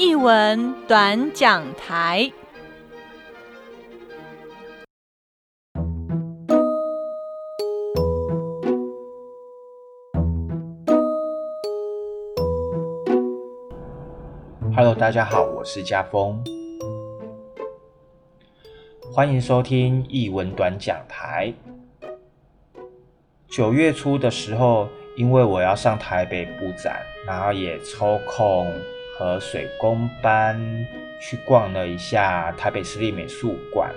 译文短讲台。Hello，大家好，我是家峰，欢迎收听译文短讲台。九月初的时候，因为我要上台北布展，然后也抽空和水工班去逛了一下台北市立美术馆，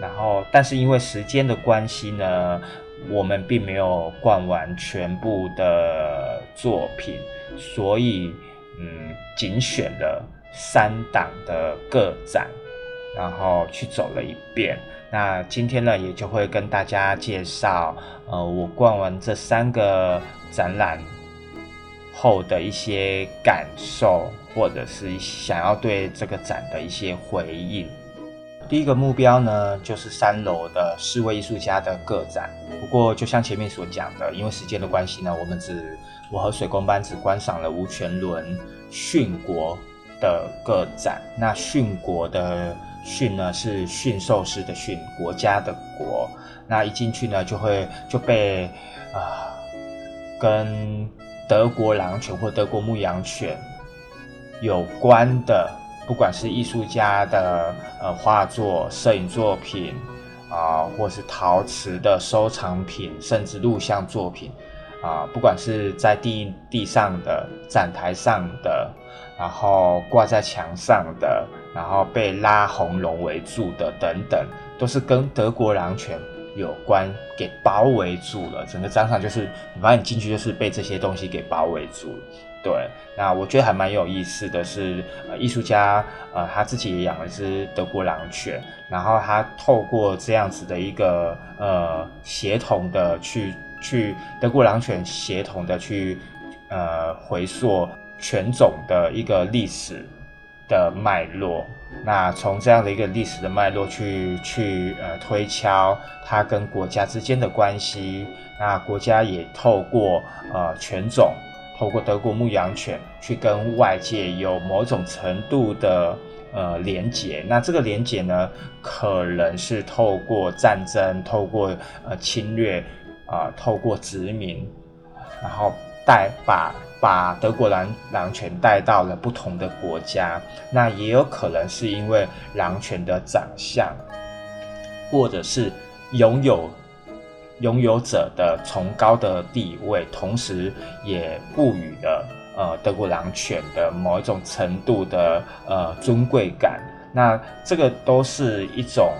然后但是因为时间的关系呢，我们并没有逛完全部的作品，所以。嗯，仅选了三档的个展，然后去走了一遍。那今天呢，也就会跟大家介绍，呃，我逛完这三个展览后的一些感受，或者是想要对这个展的一些回应。第一个目标呢，就是三楼的四位艺术家的个展。不过，就像前面所讲的，因为时间的关系呢，我们只我和水工班只观赏了吴全伦殉国的个展。那殉国的殉呢，是驯兽师的驯，国家的国。那一进去呢，就会就被啊，跟德国狼犬或德国牧羊犬有关的。不管是艺术家的呃画作、摄影作品啊，或是陶瓷的收藏品，甚至录像作品啊，不管是在地地上的、展台上的，然后挂在墙上的，然后被拉红龙围住的等等，都是跟德国狼犬有关，给包围住了。整个展场就是，你发现你进去就是被这些东西给包围住了。对，那我觉得还蛮有意思的是，呃，艺术家呃他自己也养了一只德国狼犬，然后他透过这样子的一个呃协同的去去德国狼犬协同的去呃回溯犬种的一个历史的脉络，那从这样的一个历史的脉络去去呃推敲它跟国家之间的关系，那国家也透过呃犬种。透过德国牧羊犬去跟外界有某种程度的呃连结，那这个连结呢，可能是透过战争、透过呃侵略啊、透过殖民，然后带把把德国狼狼犬带到了不同的国家，那也有可能是因为狼犬的长相，或者是拥有。拥有者的崇高的地位，同时也赋予了呃德国狼犬的某一种程度的呃尊贵感。那这个都是一种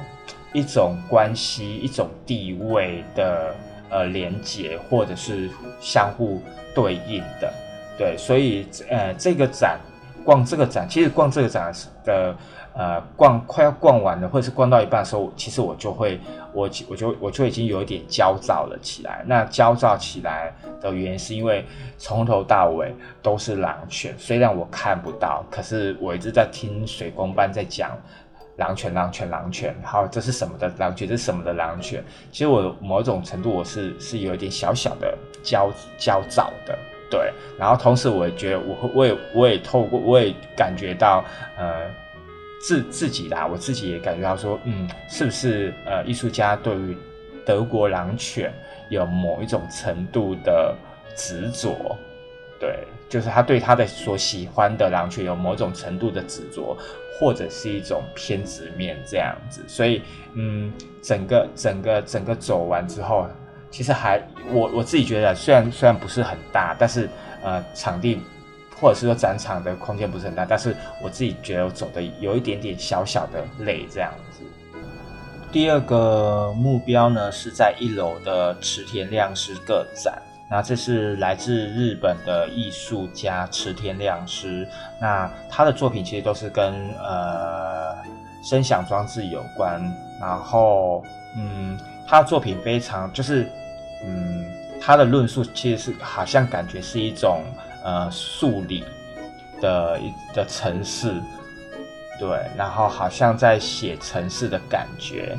一种关系、一种地位的呃连结，或者是相互对应的。对，所以呃这个展逛这个展，其实逛这个展的。呃，逛快要逛完了，或者是逛到一半的时候，其实我就会，我我就我就已经有一点焦躁了起来。那焦躁起来的原因是因为从头到尾都是狼犬，虽然我看不到，可是我一直在听水工班在讲狼犬、狼犬、狼犬，好，这是什么的狼犬？这是什么的狼犬？其实我某种程度我是是有一点小小的焦焦躁的，对。然后同时我也觉得，我我也我也透过，我也感觉到，呃。自自己啦，我自己也感觉到说，嗯，是不是呃，艺术家对于德国狼犬有某一种程度的执着？对，就是他对他的所喜欢的狼犬有某种程度的执着，或者是一种偏执面这样子。所以，嗯，整个整个整个走完之后，其实还我我自己觉得，虽然虽然不是很大，但是呃，场地。或者是说展场的空间不是很大，但是我自己觉得我走的有一点点小小的累这样子。第二个目标呢是在一楼的池田亮师个展，那这是来自日本的艺术家池田亮师，那他的作品其实都是跟呃声响装置有关，然后嗯他的作品非常就是嗯他的论述其实是好像感觉是一种。呃，数理的一的城市，对，然后好像在写城市的感觉。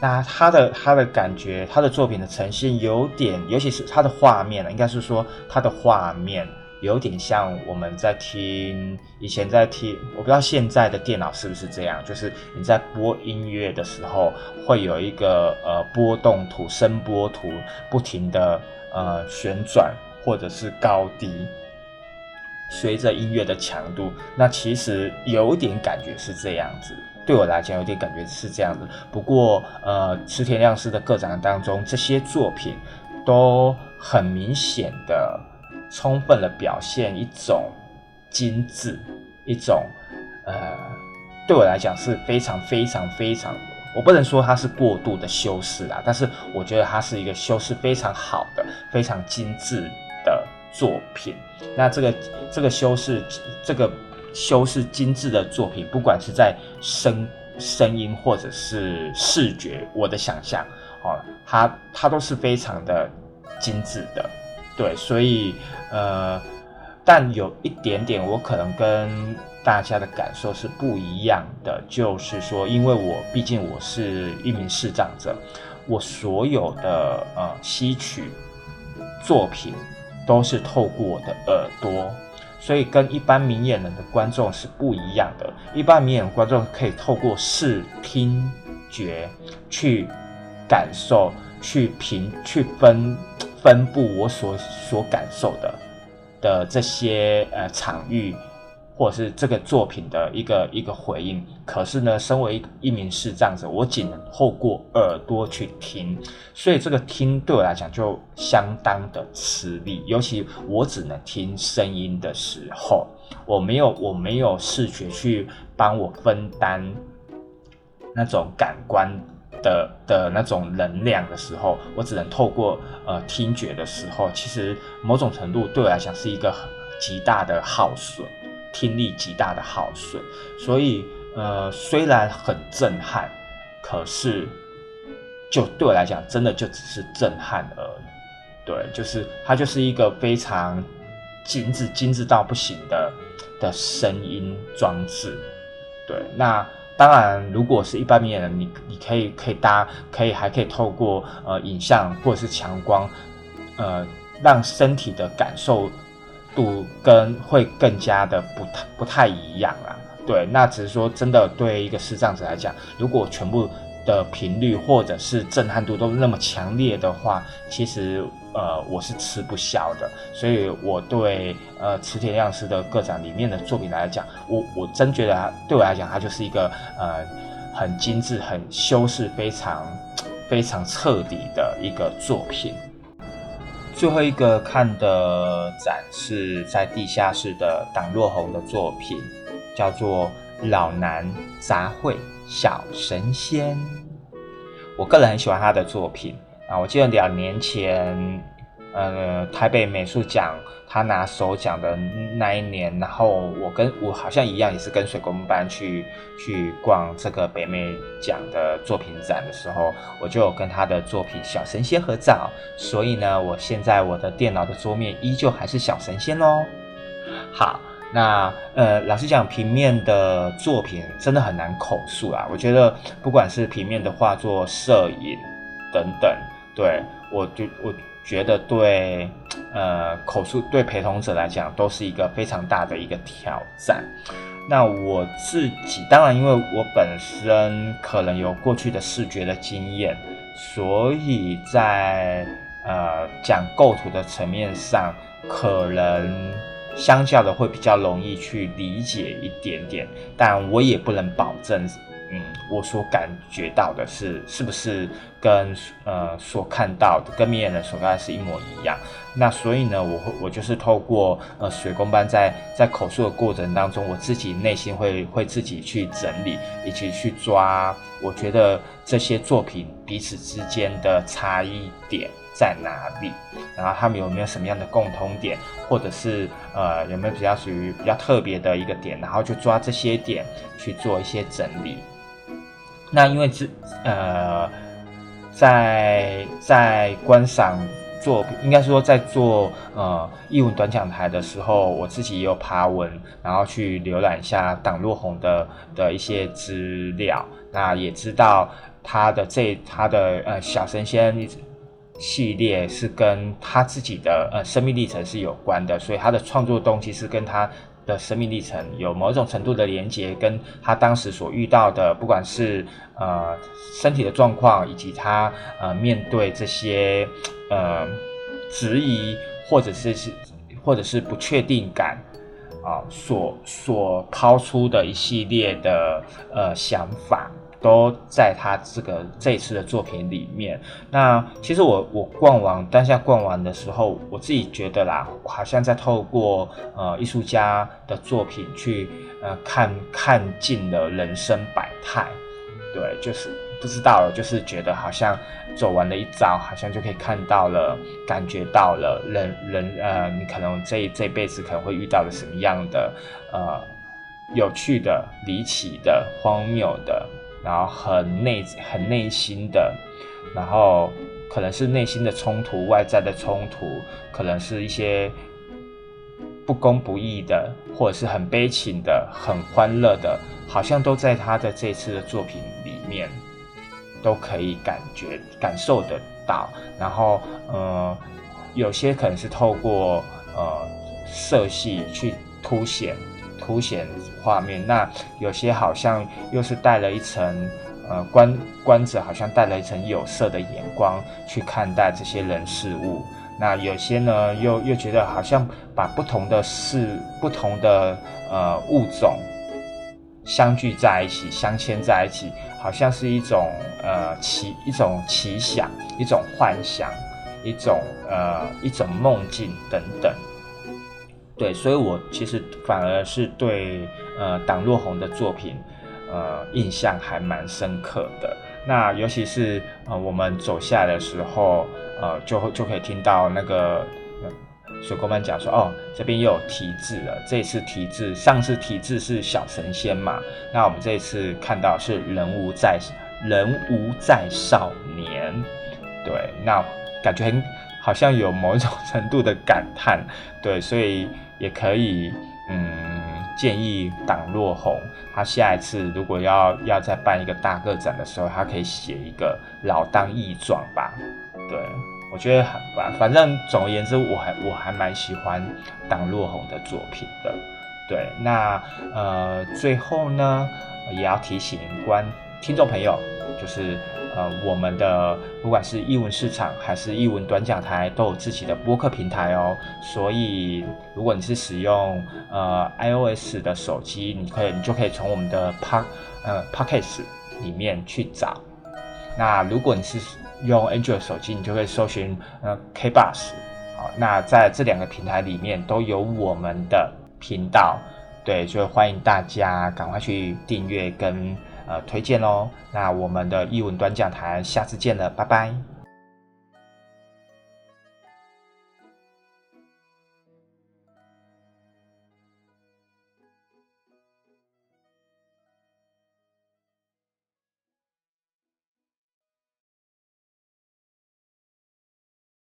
那他的他的感觉，他的作品的呈现有点，尤其是他的画面呢，应该是说他的画面有点像我们在听以前在听，我不知道现在的电脑是不是这样，就是你在播音乐的时候，会有一个呃波动图、声波图，不停的呃旋转或者是高低，随着音乐的强度，那其实有点感觉是这样子。对我来讲，有点感觉是这样子。不过，呃，池田亮司的个展当中，这些作品都很明显的、充分的表现一种精致，一种呃，对我来讲是非常非常非常，我不能说它是过度的修饰啊，但是我觉得它是一个修饰非常好的、非常精致的作品。那这个这个修饰，这个。修饰精致的作品，不管是在声声音或者是视觉，我的想象哦，它它都是非常的精致的，对，所以呃，但有一点点我可能跟大家的感受是不一样的，就是说，因为我毕竟我是一名视障者，我所有的呃吸取作品都是透过我的耳朵。所以跟一般明眼人的观众是不一样的。一般明眼观众可以透过视听觉去感受、去评、去分分布我所所感受的的这些呃场域。或者是这个作品的一个一个回应，可是呢，身为一名视障者，我仅能透过耳朵去听，所以这个听对我来讲就相当的吃力，尤其我只能听声音的时候，我没有我没有视觉去帮我分担那种感官的的那种能量的时候，我只能透过呃听觉的时候，其实某种程度对我来讲是一个极大的耗损。听力极大的耗损，所以呃，虽然很震撼，可是就对我来讲，真的就只是震撼而已。对，就是它就是一个非常精致、精致到不行的的声音装置。对，那当然，如果是一般明眼人，你你可以可以搭，可以还可以透过呃影像或者是强光，呃，让身体的感受。度跟会更加的不太不太一样啦，对，那只是说真的，对一个视障者来讲，如果全部的频率或者是震撼度都那么强烈的话，其实呃我是吃不消的。所以我对呃池田亮司的个展里面的作品来讲，我我真觉得对我来讲，它就是一个呃很精致、很修饰、非常非常彻底的一个作品。最后一个看的展是在地下室的党若红的作品，叫做《老男杂烩小神仙》。我个人很喜欢他的作品啊，我记得两年前。呃，台北美术奖他拿首奖的那一年，然后我跟我好像一样，也是跟水工班去去逛这个北美奖的作品展的时候，我就有跟他的作品《小神仙》合照。所以呢，我现在我的电脑的桌面依旧还是小神仙喽。好，那呃，老实讲，平面的作品真的很难口述啊。我觉得不管是平面的画作、摄影等等，对我就我。觉得对，呃，口述对陪同者来讲都是一个非常大的一个挑战。那我自己当然，因为我本身可能有过去的视觉的经验，所以在呃讲构图的层面上，可能相较的会比较容易去理解一点点。但我也不能保证。嗯，我所感觉到的是，是不是跟呃所看到的跟明眼人所看到是一模一样？那所以呢，我会我就是透过呃水工班在在口述的过程当中，我自己内心会会自己去整理，以及去抓，我觉得这些作品彼此之间的差异点在哪里，然后他们有没有什么样的共通点，或者是呃有没有比较属于比较特别的一个点，然后就抓这些点去做一些整理。那因为这呃，在在观赏做，应该说在做呃译文短讲台的时候，我自己也有爬文，然后去浏览一下党若红的的一些资料，那也知道他的这他的呃小神仙系列是跟他自己的呃生命历程是有关的，所以他的创作动机是跟他的生命历程有某种程度的连接，跟他当时所遇到的，不管是呃身体的状况，以及他呃面对这些呃质疑或者是是或者是不确定感啊，所所抛出的一系列的呃想法。都在他这个这次的作品里面。那其实我我逛完当下逛完的时候，我自己觉得啦，好像在透过呃艺术家的作品去呃看看尽了人生百态。对，就是不知道，就是觉得好像走完了一遭，好像就可以看到了，感觉到了人人呃，你可能这这辈子可能会遇到的什么样的呃有趣的、离奇的、荒谬的。然后很内很内心的，然后可能是内心的冲突，外在的冲突，可能是一些不公不义的，或者是很悲情的，很欢乐的，好像都在他的这次的作品里面都可以感觉感受得到。然后，呃，有些可能是透过呃色系去凸显。凸显画面，那有些好像又是带了一层，呃，观观者好像带了一层有色的眼光去看待这些人事物。那有些呢，又又觉得好像把不同的事、不同的呃物种相聚在一起、镶嵌在一起，好像是一种呃奇一种奇想、一种幻想、一种呃一种梦境等等。对，所以我其实反而是对呃党若红的作品，呃印象还蛮深刻的。那尤其是呃我们走下来的时候，呃就就可以听到那个水工们讲说，哦这边又有题字了。这次题字，上次题字是小神仙嘛，那我们这次看到是人无在人无在少年，对，那感觉很好像有某一种程度的感叹，对，所以。也可以，嗯，建议党若红，他下一次如果要要再办一个大个展的时候，他可以写一个老当益壮吧。对我觉得很反反正总而言之，我还我还蛮喜欢党若红的作品的。对，那呃最后呢，也要提醒观听众朋友，就是。呃，我们的不管是译文市场还是译文短讲台，都有自己的播客平台哦。所以，如果你是使用呃 iOS 的手机，你可以你就可以从我们的 Park 呃 Pockets 里面去找。那如果你是用 Android 手机，你就可以搜寻呃 KBus。好，那在这两个平台里面都有我们的频道，对，就欢迎大家赶快去订阅跟。呃，推荐喽。那我们的译文端讲台，下次见了，拜拜。